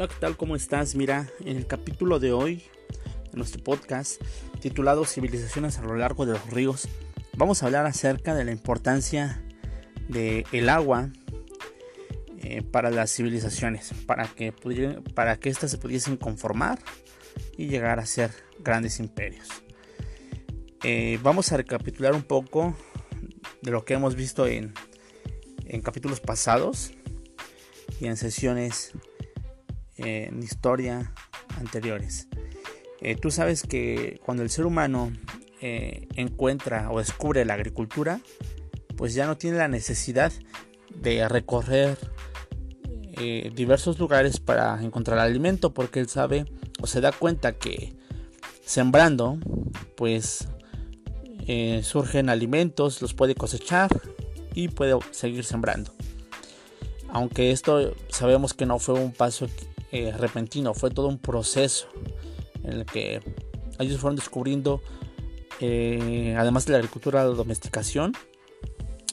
Hola, ¿qué tal? ¿Cómo estás? Mira, en el capítulo de hoy de nuestro podcast titulado Civilizaciones a lo largo de los ríos, vamos a hablar acerca de la importancia del el agua eh, para las civilizaciones, para que, para que éstas se pudiesen conformar y llegar a ser grandes imperios. Eh, vamos a recapitular un poco de lo que hemos visto en, en capítulos pasados y en sesiones en historia anteriores. Eh, tú sabes que cuando el ser humano eh, encuentra o descubre la agricultura, pues ya no tiene la necesidad de recorrer eh, diversos lugares para encontrar alimento, porque él sabe o se da cuenta que sembrando, pues surgen alimentos, los puede cosechar y puede seguir sembrando. Aunque esto sabemos que no fue un paso eh, repentino, fue todo un proceso en el que ellos fueron descubriendo, eh, además de la agricultura, la domesticación.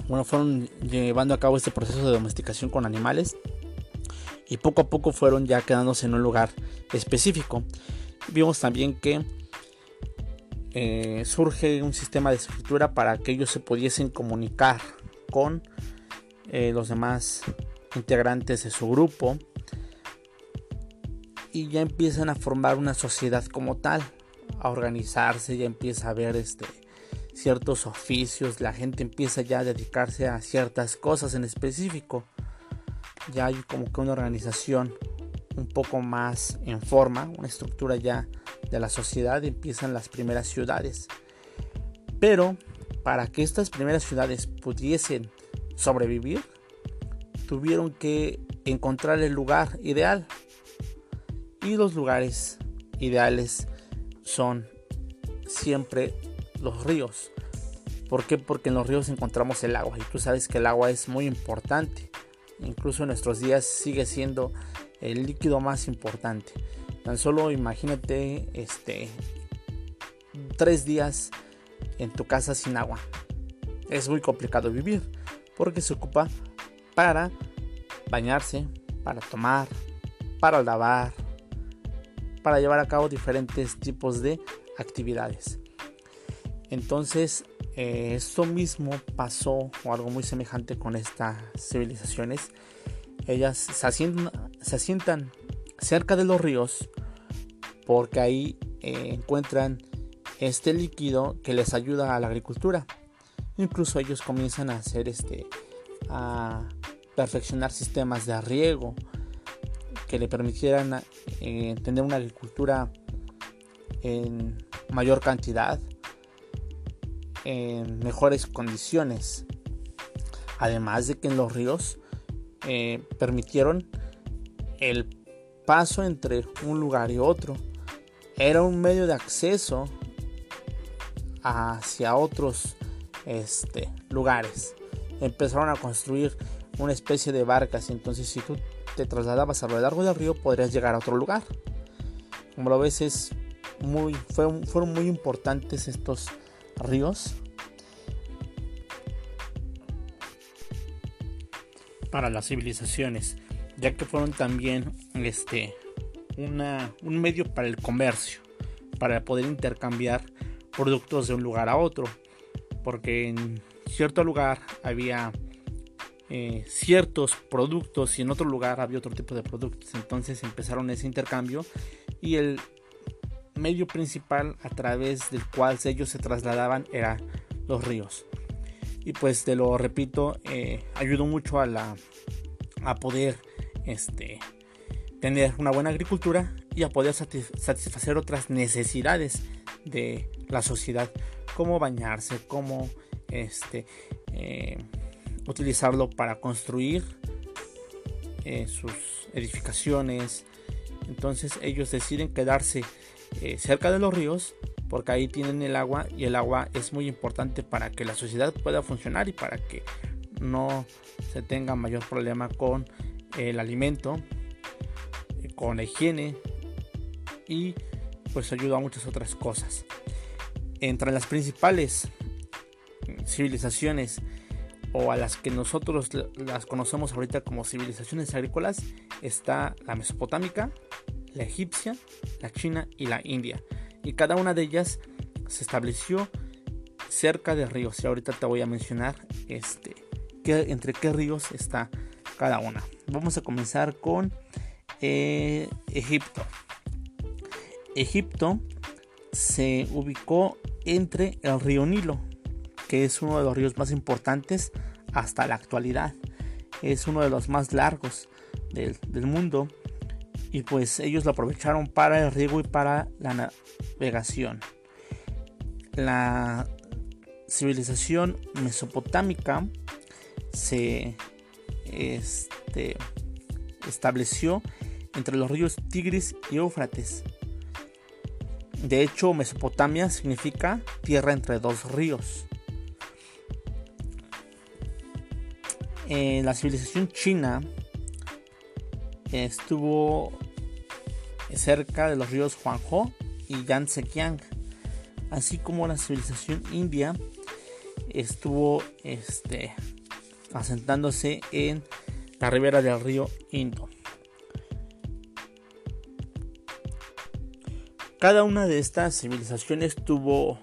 Bueno, fueron llevando a cabo este proceso de domesticación con animales y poco a poco fueron ya quedándose en un lugar específico. Vimos también que eh, surge un sistema de escritura para que ellos se pudiesen comunicar con los demás integrantes de su grupo y ya empiezan a formar una sociedad como tal, a organizarse, ya empieza a ver este ciertos oficios, la gente empieza ya a dedicarse a ciertas cosas en específico. Ya hay como que una organización un poco más en forma, una estructura ya de la sociedad, empiezan las primeras ciudades. Pero para que estas primeras ciudades pudiesen sobrevivir, tuvieron que encontrar el lugar ideal. Y los lugares ideales son siempre los ríos. ¿Por qué? Porque en los ríos encontramos el agua y tú sabes que el agua es muy importante. Incluso en nuestros días sigue siendo el líquido más importante. Tan solo imagínate este tres días en tu casa sin agua. Es muy complicado vivir porque se ocupa para bañarse, para tomar, para lavar, para llevar a cabo diferentes tipos de actividades. Entonces, eh, esto mismo pasó o algo muy semejante con estas civilizaciones. Ellas se asientan, cerca de los ríos porque ahí eh, encuentran este líquido que les ayuda a la agricultura. Incluso ellos comienzan a hacer este a perfeccionar sistemas de riego que le permitieran eh, tener una agricultura en mayor cantidad, en mejores condiciones. Además de que en los ríos eh, permitieron el paso entre un lugar y otro. Era un medio de acceso hacia otros este, lugares empezaron a construir una especie de barcas entonces si tú te trasladabas a lo largo del río podrías llegar a otro lugar. Como lo ves es muy, fueron muy importantes estos ríos para las civilizaciones, ya que fueron también este, una, un medio para el comercio, para poder intercambiar productos de un lugar a otro, porque en cierto lugar había eh, ciertos productos y en otro lugar había otro tipo de productos. Entonces empezaron ese intercambio y el medio principal a través del cual ellos se trasladaban era los ríos. Y pues te lo repito, eh, ayudó mucho a, la, a poder este, tener una buena agricultura y a poder satisfacer otras necesidades de la sociedad, como bañarse, como este, eh, utilizarlo para construir eh, sus edificaciones. Entonces ellos deciden quedarse eh, cerca de los ríos porque ahí tienen el agua y el agua es muy importante para que la sociedad pueda funcionar y para que no se tenga mayor problema con el alimento, con la higiene y pues ayuda a muchas otras cosas. Entre las principales civilizaciones a las que nosotros las conocemos ahorita como civilizaciones agrícolas está la mesopotámica, la egipcia, la china y la india. Y cada una de ellas se estableció cerca de ríos. Y ahorita te voy a mencionar este, entre qué ríos está cada una. Vamos a comenzar con eh, Egipto. Egipto se ubicó entre el río Nilo, que es uno de los ríos más importantes hasta la actualidad. Es uno de los más largos del, mundo y pues ellos lo aprovecharon para el riego y para la navegación. La civilización mesopotámica se este, estableció entre los ríos Tigris y Éufrates. De hecho, Mesopotamia significa tierra entre dos ríos. La civilización china estuvo cerca de los ríos Huangho y Yangtze-Kiang, así como la civilización india estuvo este, asentándose en la ribera del río Indo. Cada una de estas civilizaciones tuvo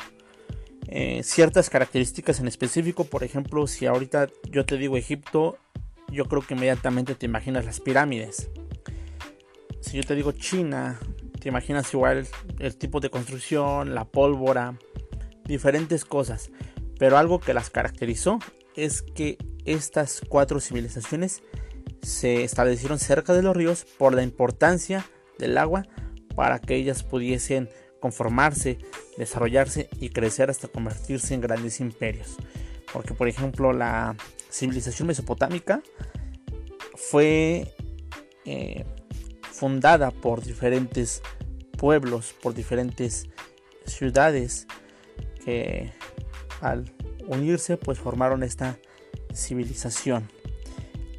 eh, ciertas características en específico. Por ejemplo, si ahorita yo te digo Egipto, yo creo que inmediatamente te imaginas las pirámides. Si yo te digo China, te imaginas igual el tipo de construcción, la pólvora, diferentes cosas. Pero algo que las caracterizó es que estas cuatro civilizaciones se establecieron cerca de los ríos por la importancia del agua para que ellas pudiesen conformarse, desarrollarse y crecer hasta convertirse en grandes imperios. Porque por ejemplo la civilización mesopotámica fue eh, fundada por diferentes pueblos, por diferentes ciudades que al unirse pues formaron esta civilización.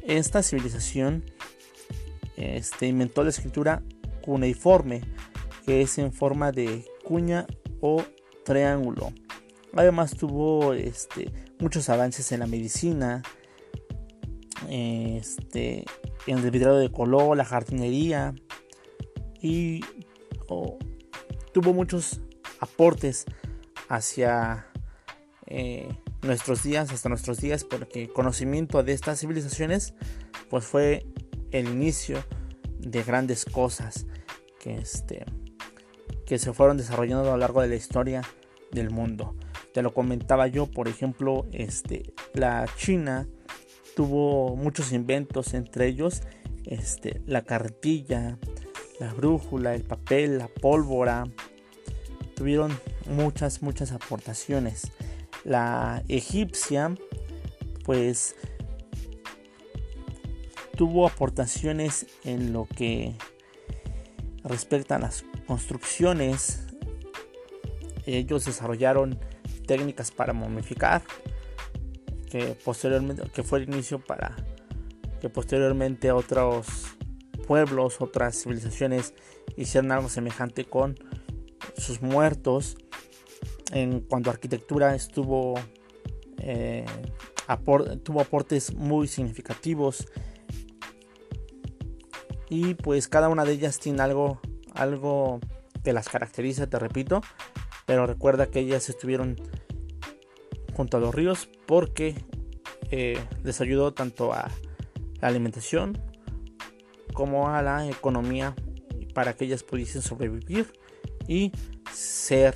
Esta civilización este, inventó la escritura cuneiforme, que es en forma de cuña o triángulo. Además tuvo este, muchos avances en la medicina, este, en el vidrado de color, la jardinería y tuvo muchos aportes hacia eh, nuestros días, hasta nuestros días, porque el conocimiento de estas civilizaciones pues fue el inicio de grandes cosas que, este, que se fueron desarrollando a lo largo de la historia del mundo. Te lo comentaba yo, por ejemplo, este, la China tuvo muchos inventos, entre ellos este, la cartilla, la brújula, el papel, la pólvora. Tuvieron muchas, muchas aportaciones. La egipcia, pues, tuvo aportaciones en lo que respecta a las construcciones. Ellos desarrollaron técnicas para momificar, que posteriormente, que fue el inicio para que posteriormente otros pueblos, otras civilizaciones hicieron algo semejante con sus muertos en cuanto a arquitectura estuvo eh, tuvo aportes muy significativos y pues cada una de ellas tiene algo algo que las caracteriza te repito. Pero recuerda que ellas estuvieron junto a los ríos porque eh, les ayudó tanto a la alimentación como a la economía para que ellas pudiesen sobrevivir y ser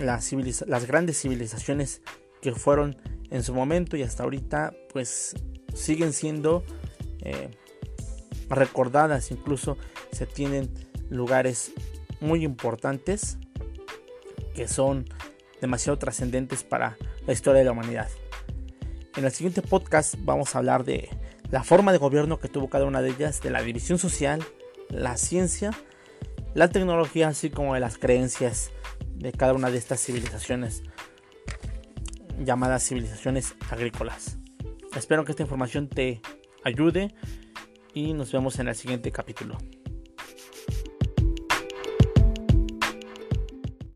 las, las grandes civilizaciones que fueron en su momento y hasta ahorita pues siguen siendo eh, recordadas incluso se tienen lugares muy importantes que son demasiado trascendentes para la historia de la humanidad. En el siguiente podcast vamos a hablar de la forma de gobierno que tuvo cada una de ellas, de la división social, la ciencia, la tecnología, así como de las creencias de cada una de estas civilizaciones llamadas civilizaciones agrícolas. Espero que esta información te ayude y nos vemos en el siguiente capítulo.